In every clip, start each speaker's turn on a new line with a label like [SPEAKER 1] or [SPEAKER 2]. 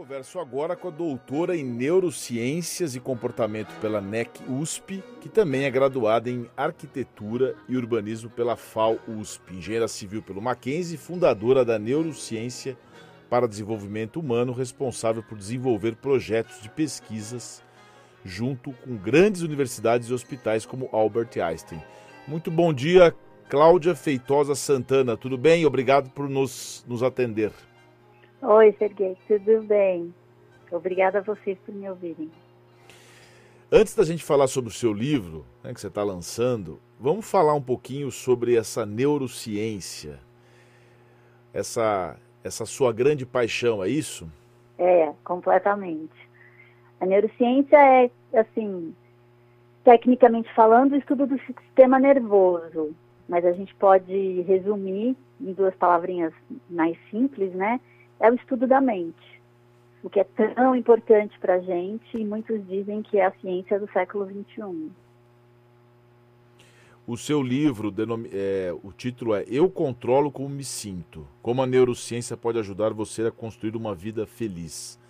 [SPEAKER 1] converso agora com a doutora em Neurociências e Comportamento pela NEC USP, que também é graduada em Arquitetura e Urbanismo pela FAO USP, engenheira civil pelo Mackenzie, fundadora da Neurociência para Desenvolvimento Humano, responsável por desenvolver projetos de pesquisas junto com grandes universidades e hospitais como Albert Einstein. Muito bom dia, Cláudia Feitosa Santana. Tudo bem? Obrigado por nos, nos atender.
[SPEAKER 2] Oi, Serguei, tudo bem? Obrigada a vocês por me ouvirem.
[SPEAKER 1] Antes da gente falar sobre o seu livro, né, que você está lançando, vamos falar um pouquinho sobre essa neurociência, essa, essa sua grande paixão, é isso?
[SPEAKER 2] É, completamente. A neurociência é, assim, tecnicamente falando, o estudo do sistema nervoso, mas a gente pode resumir em duas palavrinhas mais simples, né? É o estudo da mente, o que é tão importante para a gente e muitos dizem que é a ciência do século XXI.
[SPEAKER 1] O seu livro, é, o título é Eu Controlo Como Me Sinto. Como a neurociência pode ajudar você a construir uma vida feliz.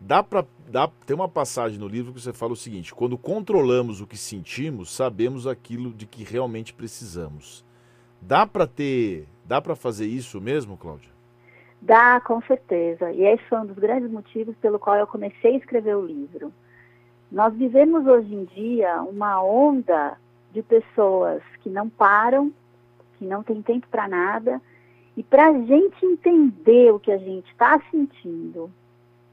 [SPEAKER 1] Dá para dá, tem uma passagem no livro que você fala o seguinte: quando controlamos o que sentimos, sabemos aquilo de que realmente precisamos. Dá para ter, dá para fazer isso mesmo, Cláudia?
[SPEAKER 2] Dá, com certeza. E esse foi um dos grandes motivos pelo qual eu comecei a escrever o livro. Nós vivemos hoje em dia uma onda de pessoas que não param, que não tem tempo para nada, e para a gente entender o que a gente está sentindo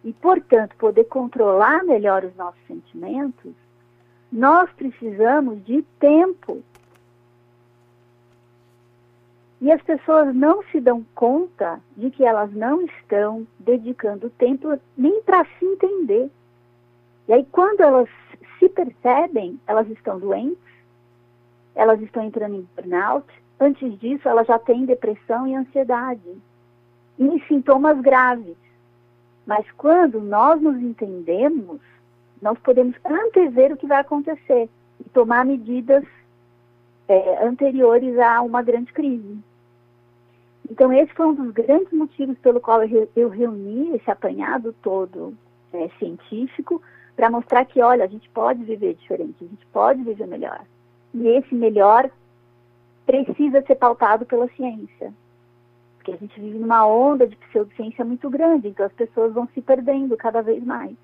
[SPEAKER 2] e, portanto, poder controlar melhor os nossos sentimentos, nós precisamos de tempo e as pessoas não se dão conta de que elas não estão dedicando tempo nem para se entender. E aí, quando elas se percebem, elas estão doentes, elas estão entrando em burnout. Antes disso, elas já têm depressão e ansiedade, e sintomas graves. Mas quando nós nos entendemos, nós podemos antever o que vai acontecer e tomar medidas é, anteriores a uma grande crise. Então, esse foi um dos grandes motivos pelo qual eu reuni esse apanhado todo é, científico para mostrar que, olha, a gente pode viver diferente, a gente pode viver melhor. E esse melhor precisa ser pautado pela ciência. Porque a gente vive numa onda de pseudociência muito grande, então as pessoas vão se perdendo cada vez mais.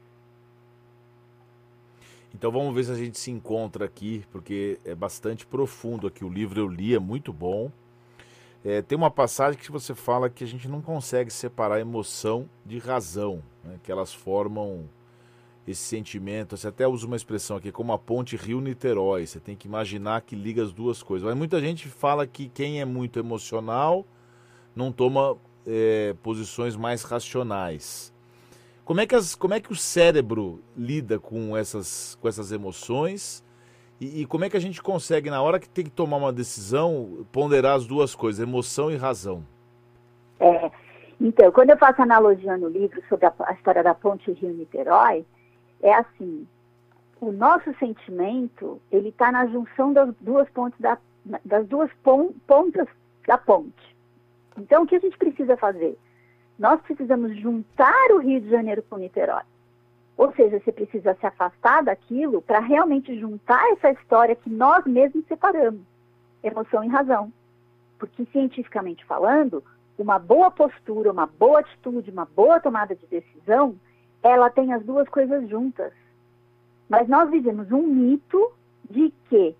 [SPEAKER 1] Então vamos ver se a gente se encontra aqui, porque é bastante profundo aqui. O livro eu li, é muito bom. É, tem uma passagem que você fala que a gente não consegue separar emoção de razão, né? que elas formam esse sentimento. Você até usa uma expressão aqui, como a ponte Rio-Niterói. Você tem que imaginar que liga as duas coisas. Mas muita gente fala que quem é muito emocional não toma é, posições mais racionais. Como é, que as, como é que o cérebro lida com essas, com essas emoções e, e, como é que a gente consegue, na hora que tem que tomar uma decisão, ponderar as duas coisas, emoção e razão?
[SPEAKER 2] É, então, quando eu faço analogia no livro sobre a, a história da ponte Rio-Niterói, é assim, o nosso sentimento, ele está na junção das duas pontes da, das duas pontas da ponte. Então, o que a gente precisa fazer? Nós precisamos juntar o Rio de Janeiro com Niterói. Ou seja, você precisa se afastar daquilo para realmente juntar essa história que nós mesmos separamos, emoção e razão. Porque, cientificamente falando, uma boa postura, uma boa atitude, uma boa tomada de decisão, ela tem as duas coisas juntas. Mas nós vivemos um mito de que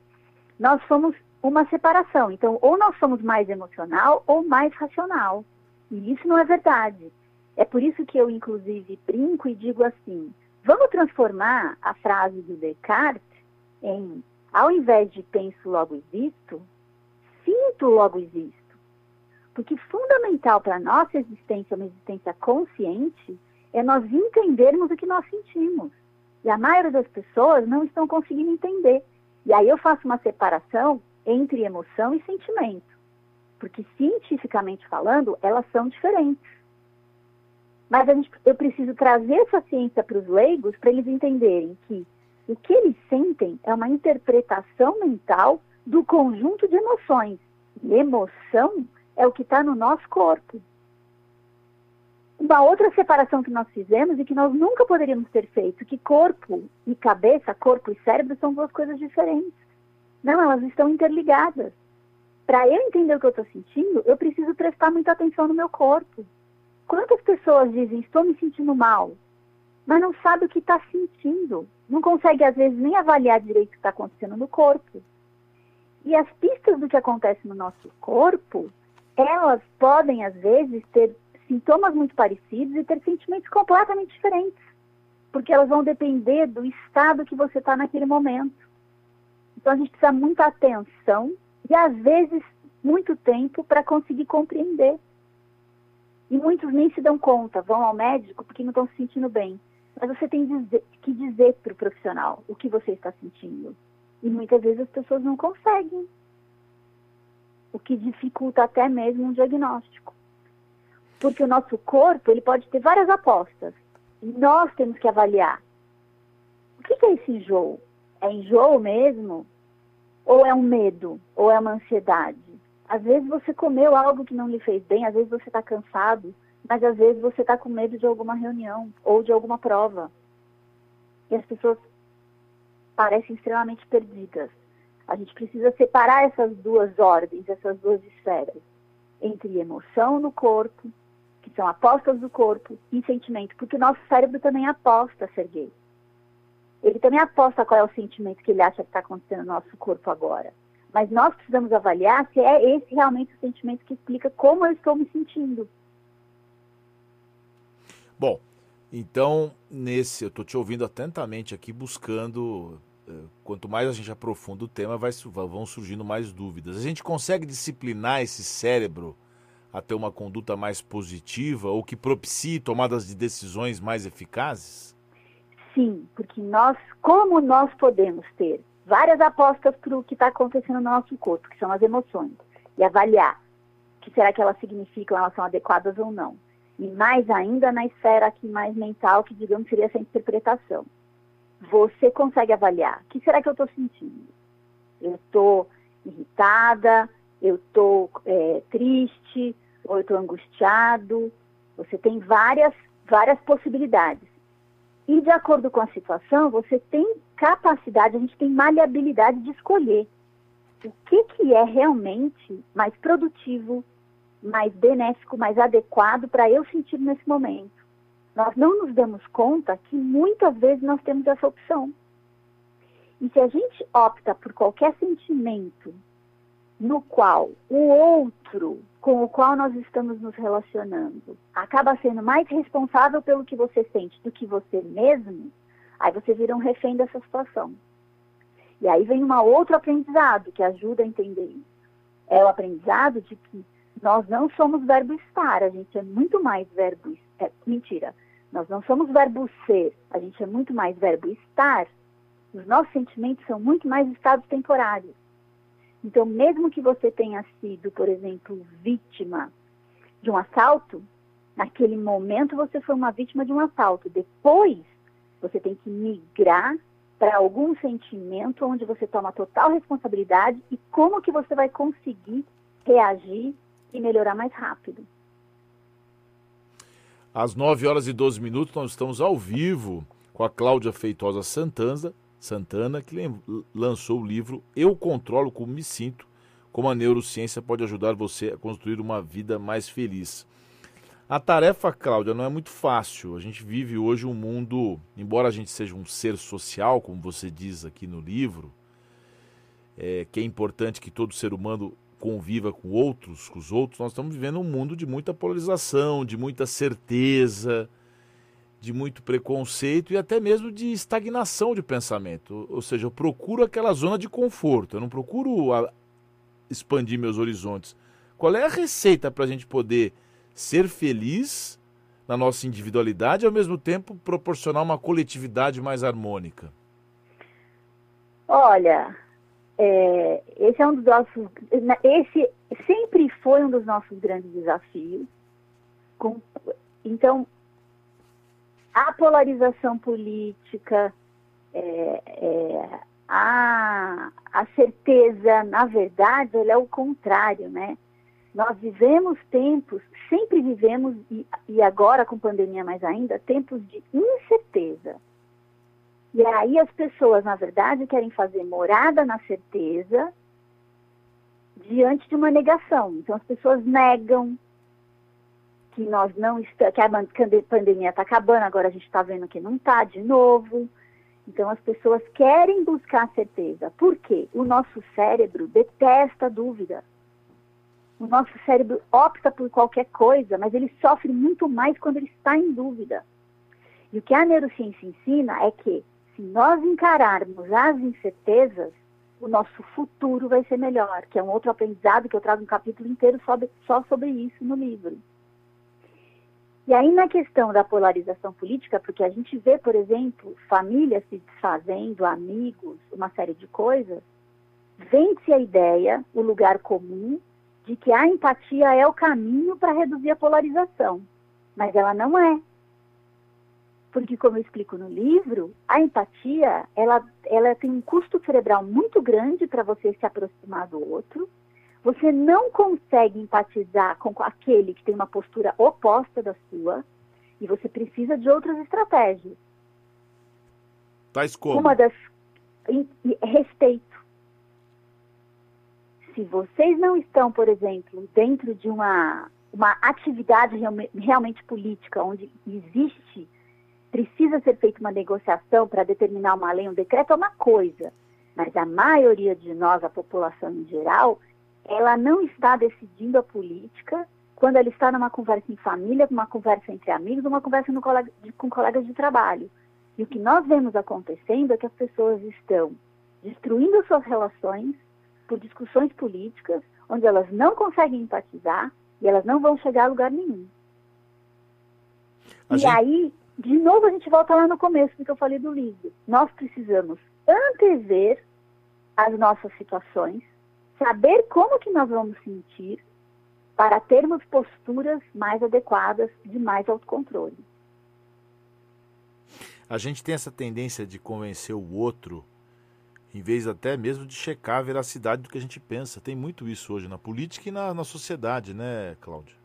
[SPEAKER 2] nós somos uma separação. Então, ou nós somos mais emocional ou mais racional. E isso não é verdade. É por isso que eu, inclusive, brinco e digo assim: Vamos transformar a frase do Descartes em, ao invés de penso logo existo, sinto logo existo. Porque fundamental para a nossa existência, uma existência consciente, é nós entendermos o que nós sentimos. E a maioria das pessoas não estão conseguindo entender. E aí eu faço uma separação entre emoção e sentimento. Porque cientificamente falando, elas são diferentes. Mas gente, eu preciso trazer essa ciência para os leigos para eles entenderem que o que eles sentem é uma interpretação mental do conjunto de emoções. E emoção é o que está no nosso corpo. uma outra separação que nós fizemos e que nós nunca poderíamos ter feito, que corpo e cabeça, corpo e cérebro são duas coisas diferentes. Não, elas estão interligadas. Para eu entender o que eu estou sentindo, eu preciso prestar muita atenção no meu corpo. Quantas pessoas dizem, estou me sentindo mal, mas não sabe o que está sentindo? Não consegue, às vezes, nem avaliar direito o que está acontecendo no corpo. E as pistas do que acontece no nosso corpo, elas podem, às vezes, ter sintomas muito parecidos e ter sentimentos completamente diferentes, porque elas vão depender do estado que você está naquele momento. Então a gente precisa muita atenção e às vezes muito tempo para conseguir compreender. E muitos nem se dão conta, vão ao médico porque não estão se sentindo bem. Mas você tem que dizer para o profissional o que você está sentindo. E muitas vezes as pessoas não conseguem. O que dificulta até mesmo um diagnóstico. Porque o nosso corpo, ele pode ter várias apostas. E nós temos que avaliar. O que, é esse enjoo? É enjoo mesmo? Ou é um medo? Ou é uma ansiedade? Às vezes você comeu algo que não lhe fez bem, às vezes você está cansado, mas às vezes você está com medo de alguma reunião ou de alguma prova. E as pessoas parecem extremamente perdidas. A gente precisa separar essas duas ordens, essas duas esferas, entre emoção no corpo que são apostas do corpo e sentimento, porque o nosso cérebro também aposta ser gay. Ele também aposta qual é o sentimento que ele acha que está acontecendo no nosso corpo agora. Mas nós precisamos avaliar se é esse realmente o sentimento que explica como eu estou me sentindo.
[SPEAKER 1] Bom, então, nesse, eu estou te ouvindo atentamente aqui, buscando. Eh, quanto mais a gente aprofunda o tema, vai, vão surgindo mais dúvidas. A gente consegue disciplinar esse cérebro a ter uma conduta mais positiva ou que propicie tomadas de decisões mais eficazes?
[SPEAKER 2] Sim, porque nós, como nós podemos ter várias apostas para o que está acontecendo no nosso corpo, que são as emoções, e avaliar o que será que elas significam, elas são adequadas ou não. E mais ainda na esfera aqui mais mental, que digamos seria essa interpretação. Você consegue avaliar, o que será que eu estou sentindo? Eu estou irritada, eu estou é, triste, ou eu estou angustiado. Você tem várias, várias possibilidades. E de acordo com a situação, você tem capacidade, a gente tem maleabilidade de escolher o que, que é realmente mais produtivo, mais benéfico, mais adequado para eu sentir nesse momento. Nós não nos damos conta que muitas vezes nós temos essa opção. E se a gente opta por qualquer sentimento no qual o outro com o qual nós estamos nos relacionando acaba sendo mais responsável pelo que você sente do que você mesmo, aí você vira um refém dessa situação. E aí vem um outro aprendizado que ajuda a entender isso. É o aprendizado de que nós não somos verbo estar, a gente é muito mais verbo. É, mentira, nós não somos verbo ser, a gente é muito mais verbo estar. Os nossos sentimentos são muito mais estados temporários. Então, mesmo que você tenha sido, por exemplo, vítima de um assalto, naquele momento você foi uma vítima de um assalto. Depois, você tem que migrar para algum sentimento onde você toma total responsabilidade e como que você vai conseguir reagir e melhorar mais rápido.
[SPEAKER 1] Às 9 horas e 12 minutos, nós estamos ao vivo com a Cláudia Feitosa Santana, Santana, que lançou o livro Eu Controlo Como Me Sinto, como a neurociência pode ajudar você a construir uma vida mais feliz. A tarefa, Cláudia, não é muito fácil. A gente vive hoje um mundo, embora a gente seja um ser social, como você diz aqui no livro, é, que é importante que todo ser humano conviva com outros, com os outros, nós estamos vivendo um mundo de muita polarização, de muita certeza, de muito preconceito e até mesmo de estagnação de pensamento. Ou seja, eu procuro aquela zona de conforto, eu não procuro a, expandir meus horizontes. Qual é a receita para a gente poder ser feliz na nossa individualidade e ao mesmo tempo proporcionar uma coletividade mais harmônica?
[SPEAKER 2] Olha, é, esse é um dos nossos, esse sempre foi um dos nossos grandes desafios. Com, então, a polarização política, é, é, a, a certeza, na verdade, ela é o contrário, né? Nós vivemos tempos, sempre vivemos, e, e agora com pandemia mais ainda, tempos de incerteza. E aí as pessoas, na verdade, querem fazer morada na certeza diante de uma negação. Então as pessoas negam que nós não está, que a pandemia está acabando, agora a gente está vendo que não está de novo. Então as pessoas querem buscar certeza. Por quê? O nosso cérebro detesta dúvida. O nosso cérebro opta por qualquer coisa, mas ele sofre muito mais quando ele está em dúvida. E o que a neurociência ensina é que se nós encararmos as incertezas, o nosso futuro vai ser melhor, que é um outro aprendizado que eu trago um capítulo inteiro sobre, só sobre isso no livro. E aí, na questão da polarização política, porque a gente vê, por exemplo, famílias se desfazendo, amigos, uma série de coisas, vence a ideia, o lugar comum, de que a empatia é o caminho para reduzir a polarização. Mas ela não é. Porque, como eu explico no livro, a empatia, ela, ela tem um custo cerebral muito grande para você se aproximar do outro, você não consegue empatizar com aquele que tem uma postura oposta da sua e você precisa de outras estratégias.
[SPEAKER 1] Tais como?
[SPEAKER 2] Uma das. Respeito. Se vocês não estão, por exemplo, dentro de uma, uma atividade realmente política, onde existe, precisa ser feita uma negociação para determinar uma lei, um decreto, é uma coisa. Mas a maioria de nós, a população em geral, ela não está decidindo a política quando ela está numa conversa em família, numa conversa entre amigos, numa conversa colega, com colegas de trabalho. E o que nós vemos acontecendo é que as pessoas estão destruindo suas relações por discussões políticas, onde elas não conseguem empatizar e elas não vão chegar a lugar nenhum. A e gente... aí, de novo, a gente volta lá no começo do que eu falei do livro. Nós precisamos antever as nossas situações, saber como que nós vamos sentir para termos posturas mais adequadas de mais autocontrole.
[SPEAKER 1] A gente tem essa tendência de convencer o outro, em vez até mesmo de checar a veracidade do que a gente pensa. Tem muito isso hoje na política e na, na sociedade, né, Cláudia?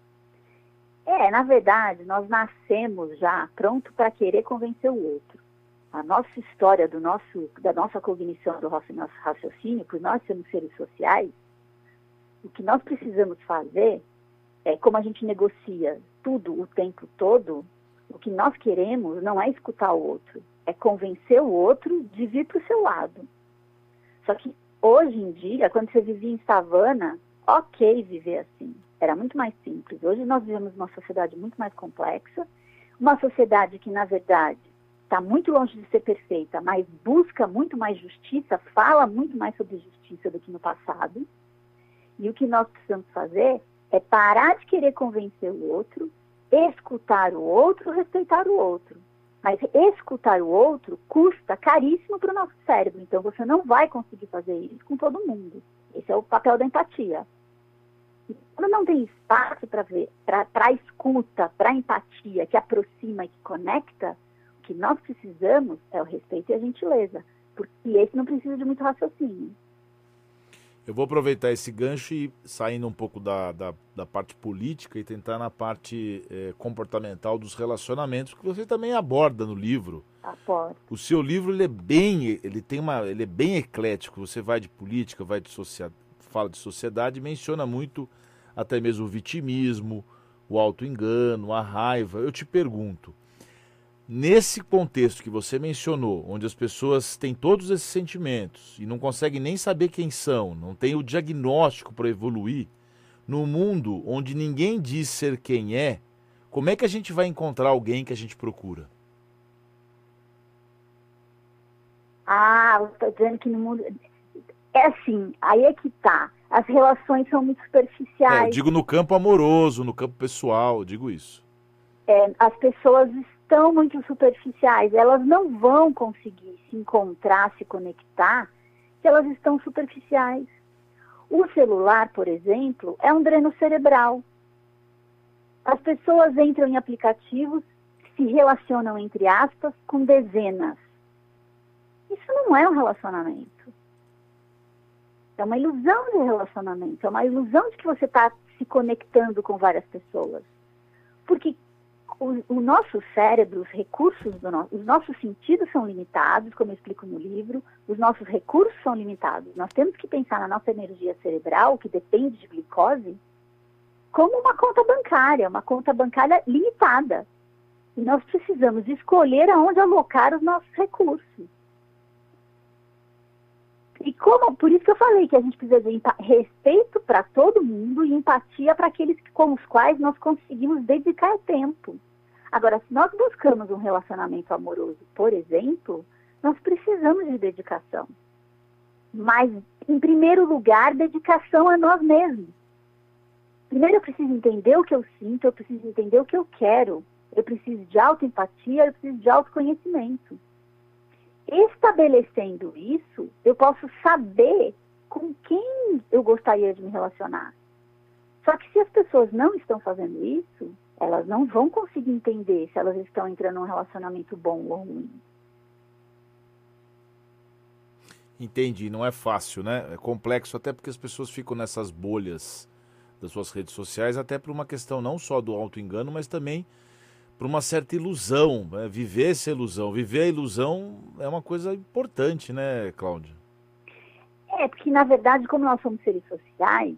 [SPEAKER 2] É, na verdade, nós nascemos já pronto para querer convencer o outro a nossa história do nosso, da nossa cognição, do nosso, raciocínio, por nós sermos seres sociais, o que nós precisamos fazer é, como a gente negocia tudo o tempo todo, o que nós queremos não é escutar o outro, é convencer o outro de vir para o seu lado. Só que hoje em dia, quando você vivia em savana, ok viver assim. Era muito mais simples. Hoje nós vivemos uma sociedade muito mais complexa, uma sociedade que, na verdade, está muito longe de ser perfeita, mas busca muito mais justiça, fala muito mais sobre justiça do que no passado. E o que nós precisamos fazer é parar de querer convencer o outro, escutar o outro, respeitar o outro. Mas escutar o outro custa caríssimo para o nosso cérebro, então você não vai conseguir fazer isso com todo mundo. Esse é o papel da empatia. E quando não tem espaço para ver, para escuta, para empatia que aproxima e que conecta, que nós precisamos é o respeito e a gentileza, porque esse não precisa de muito raciocínio.
[SPEAKER 1] Eu vou aproveitar esse gancho e saindo um pouco da, da, da parte política e tentar na parte eh, comportamental dos relacionamentos, que você também aborda no livro.
[SPEAKER 2] Abordo.
[SPEAKER 1] O seu livro ele é bem, ele tem uma, ele é bem eclético. Você vai de política, vai de sociedade, fala de sociedade, menciona muito até mesmo o vitimismo, o auto-engano, a raiva. Eu te pergunto, Nesse contexto que você mencionou, onde as pessoas têm todos esses sentimentos e não conseguem nem saber quem são, não tem o diagnóstico para evoluir, no mundo onde ninguém diz ser quem é, como é que a gente vai encontrar alguém que a gente procura?
[SPEAKER 2] Ah, estou dizendo que no mundo. É assim, aí é que tá. As relações são muito superficiais. É, eu
[SPEAKER 1] digo no campo amoroso, no campo pessoal, digo isso.
[SPEAKER 2] É, as pessoas estão muito superficiais, elas não vão conseguir se encontrar, se conectar, se elas estão superficiais. O celular, por exemplo, é um dreno cerebral. As pessoas entram em aplicativos, se relacionam, entre aspas, com dezenas. Isso não é um relacionamento. É uma ilusão de relacionamento, é uma ilusão de que você está se conectando com várias pessoas. Porque o, o nosso cérebro, os recursos, do no, os nossos sentidos são limitados, como eu explico no livro, os nossos recursos são limitados. Nós temos que pensar na nossa energia cerebral, que depende de glicose, como uma conta bancária, uma conta bancária limitada. E nós precisamos escolher aonde alocar os nossos recursos. E como, por isso que eu falei que a gente precisa de respeito para todo mundo e empatia para aqueles com os quais nós conseguimos dedicar tempo. Agora, se nós buscamos um relacionamento amoroso, por exemplo, nós precisamos de dedicação. Mas, em primeiro lugar, dedicação a nós mesmos. Primeiro eu preciso entender o que eu sinto, eu preciso entender o que eu quero, eu preciso de autoempatia, eu preciso de autoconhecimento estabelecendo isso, eu posso saber com quem eu gostaria de me relacionar. Só que se as pessoas não estão fazendo isso, elas não vão conseguir entender se elas estão entrando num relacionamento bom ou ruim.
[SPEAKER 1] Entendi, não é fácil, né? É complexo até porque as pessoas ficam nessas bolhas das suas redes sociais, até por uma questão não só do auto-engano, mas também para uma certa ilusão, né? viver essa ilusão. Viver a ilusão é uma coisa importante, né, Cláudia?
[SPEAKER 2] É, porque na verdade, como nós somos seres sociais,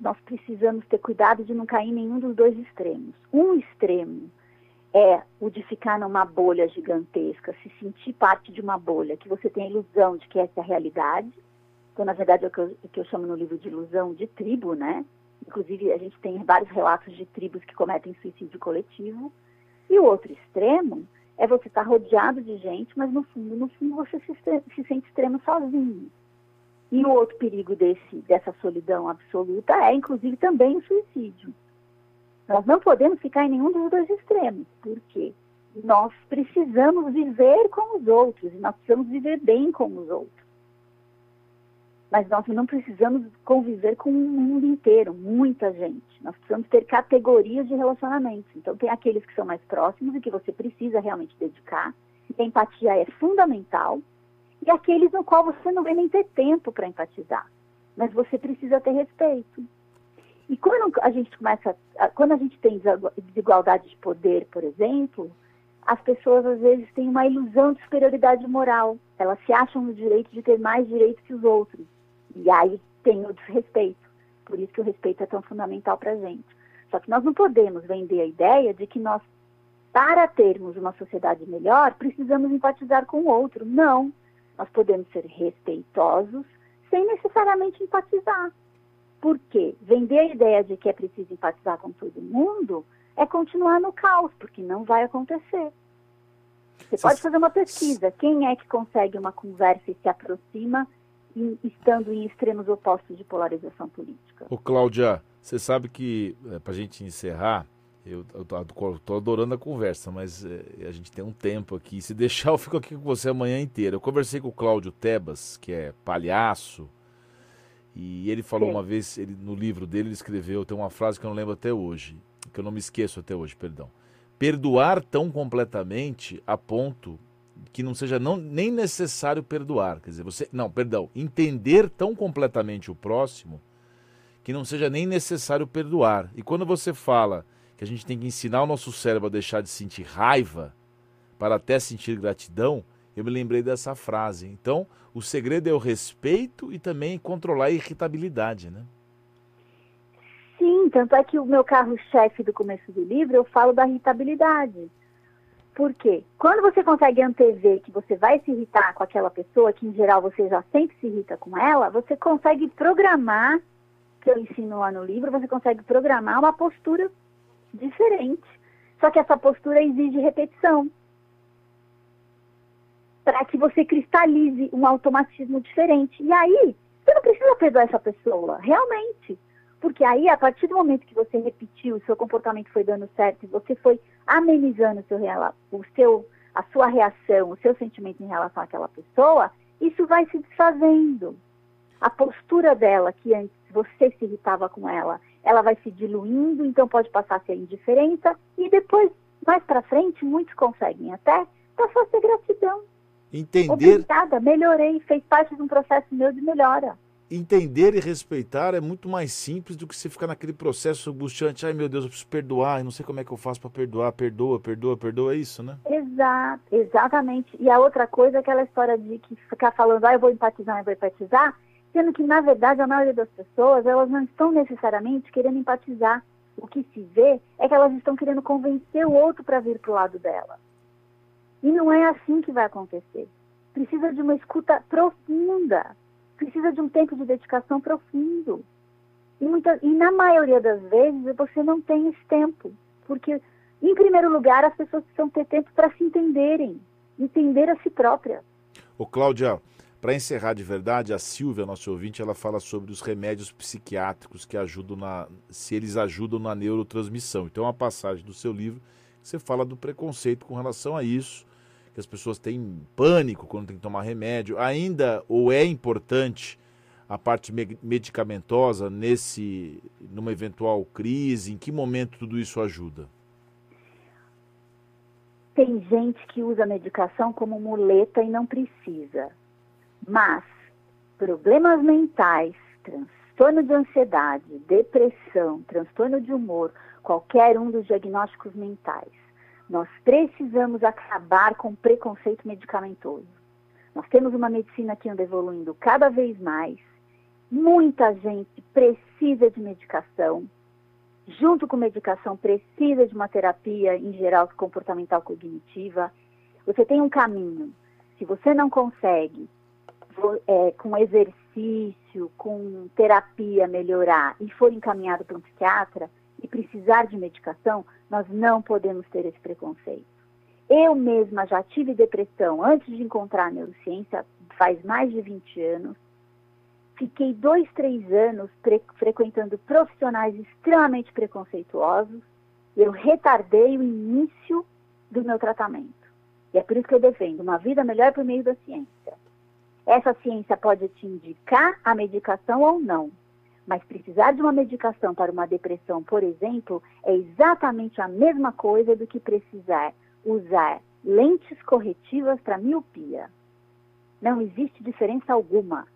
[SPEAKER 2] nós precisamos ter cuidado de não cair em nenhum dos dois extremos. Um extremo é o de ficar numa bolha gigantesca, se sentir parte de uma bolha, que você tem a ilusão de que essa é a realidade. Então, na verdade, é o que eu, o que eu chamo no livro de ilusão de tribo, né? Inclusive, a gente tem vários relatos de tribos que cometem suicídio coletivo. E o outro extremo é você estar tá rodeado de gente, mas no fundo, no fundo você se, se sente extremo sozinho. E o outro perigo desse, dessa solidão absoluta é, inclusive, também o suicídio. Nós não podemos ficar em nenhum dos dois extremos, porque nós precisamos viver com os outros, e nós precisamos viver bem com os outros. Mas nós não precisamos conviver com o mundo inteiro, muita gente. Nós precisamos ter categorias de relacionamentos. Então, tem aqueles que são mais próximos e que você precisa realmente dedicar. A empatia é fundamental. E aqueles no qual você não vai nem ter tempo para empatizar. Mas você precisa ter respeito. E quando a gente começa, quando a gente tem desigualdade de poder, por exemplo, as pessoas às vezes têm uma ilusão de superioridade moral. Elas se acham no direito de ter mais direitos que os outros. E aí tem o desrespeito. Por isso que o respeito é tão fundamental para a gente. Só que nós não podemos vender a ideia de que nós, para termos uma sociedade melhor, precisamos empatizar com o outro. Não. Nós podemos ser respeitosos sem necessariamente empatizar. Por quê? Vender a ideia de que é preciso empatizar com todo mundo é continuar no caos, porque não vai acontecer. Você pode fazer uma pesquisa. Quem é que consegue uma conversa e se aproxima estando em extremos opostos de polarização política.
[SPEAKER 1] Ô Cláudia, você sabe que, é, para a gente encerrar, eu, estou adorando a conversa, mas é, a gente tem um tempo aqui. Se deixar, eu fico aqui com você a manhã inteira. Eu conversei com o Cláudio Tebas, que é palhaço, e ele falou Sim. uma vez, ele, no livro dele, ele escreveu, tem uma frase que eu não lembro até hoje, que eu não me esqueço até hoje, perdão. Perdoar tão completamente a ponto que não seja não, nem necessário perdoar. Quer dizer, você. Não, perdão. Entender tão completamente o próximo que não seja nem necessário perdoar. E quando você fala que a gente tem que ensinar o nosso cérebro a deixar de sentir raiva para até sentir gratidão, eu me lembrei dessa frase. Então, o segredo é o respeito e também controlar a irritabilidade, né?
[SPEAKER 2] Sim, tanto é que o meu carro-chefe do começo do livro, eu falo da irritabilidade. Por quê? Quando você consegue antever que você vai se irritar com aquela pessoa, que em geral você já sempre se irrita com ela, você consegue programar, que eu ensino lá no livro, você consegue programar uma postura diferente. Só que essa postura exige repetição. Para que você cristalize um automatismo diferente. E aí, você não precisa perdoar essa pessoa, realmente. Porque aí, a partir do momento que você repetiu, seu comportamento foi dando certo você foi amenizando o seu, o seu, a sua reação, o seu sentimento em relação àquela pessoa, isso vai se desfazendo. A postura dela, que antes você se irritava com ela, ela vai se diluindo, então pode passar a ser indiferença, e depois, mais para frente, muitos conseguem até passar a ser gratidão.
[SPEAKER 1] Entender.
[SPEAKER 2] Obrigada, melhorei, fez parte de um processo meu de melhora.
[SPEAKER 1] entender e respeitar é muito mais simples do que você ficar naquele processo angustiante. Ai meu Deus, eu preciso perdoar, eu não sei como é que eu faço para perdoar. Perdoa, perdoa, perdoa, é isso, né?
[SPEAKER 2] Exato, exatamente. E a outra coisa é aquela história de que ficar falando, ah, eu vou empatizar, eu vou empatizar, sendo que, na verdade, a maioria das pessoas, elas não estão necessariamente querendo empatizar. O que se vê é que elas estão querendo convencer o outro para vir para o lado dela. E não é assim que vai acontecer. Precisa de uma escuta profunda, precisa de um tempo de dedicação profundo. E, muita, e na maioria das vezes você não tem esse tempo, porque, em primeiro lugar, as pessoas precisam ter tempo para se entenderem, entender a si própria.
[SPEAKER 1] Ô, Cláudia, para encerrar de verdade, a Silvia, nosso ouvinte, ela fala sobre os remédios psiquiátricos que ajudam na. se eles ajudam na neurotransmissão. Então, a passagem do seu livro, você fala do preconceito com relação a isso, que as pessoas têm pânico quando tem que tomar remédio. Ainda ou é importante a parte medicamentosa nesse numa eventual crise? Em que momento tudo isso ajuda?
[SPEAKER 2] Tem gente que usa a medicação como muleta e não precisa. Mas problemas mentais, transtorno de ansiedade, depressão, transtorno de humor, qualquer um dos diagnósticos mentais, nós precisamos acabar com preconceito medicamentoso. Nós temos uma medicina que anda evoluindo cada vez mais. Muita gente precisa de medicação. Junto com medicação, precisa de uma terapia, em geral, comportamental cognitiva. Você tem um caminho. Se você não consegue é, com exercício, com terapia melhorar e for encaminhado para um psiquiatra e precisar de medicação, nós não podemos ter esse preconceito. Eu mesma já tive depressão antes de encontrar a neurociência, faz mais de 20 anos. Fiquei dois, três anos frequentando profissionais extremamente preconceituosos. Eu retardei o início do meu tratamento. E é por isso que eu defendo uma vida melhor por meio da ciência. Essa ciência pode te indicar a medicação ou não, mas precisar de uma medicação para uma depressão, por exemplo, é exatamente a mesma coisa do que precisar usar lentes corretivas para miopia. Não existe diferença alguma.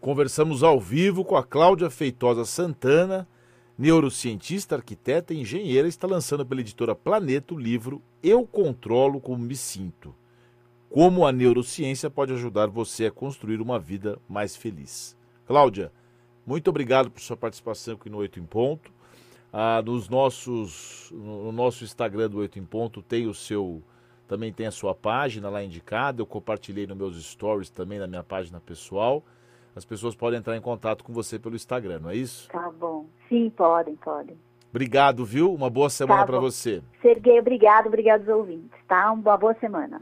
[SPEAKER 1] Conversamos ao vivo com a Cláudia Feitosa Santana, neurocientista, arquiteta e engenheira, está lançando pela editora Planeta o livro Eu Controlo Como Me Sinto como a neurociência pode ajudar você a construir uma vida mais feliz. Cláudia, muito obrigado por sua participação aqui no Oito em Ponto. Ah, nos nossos, no nosso Instagram do Oito em Ponto tem o seu, também tem a sua página lá indicada. Eu compartilhei nos meus stories também na minha página pessoal. As pessoas podem entrar em contato com você pelo Instagram, não é isso?
[SPEAKER 2] Tá bom. Sim, podem, podem.
[SPEAKER 1] Obrigado, viu? Uma boa semana tá para você.
[SPEAKER 2] Serguei, obrigado, obrigado aos ouvintes, tá? Uma boa semana.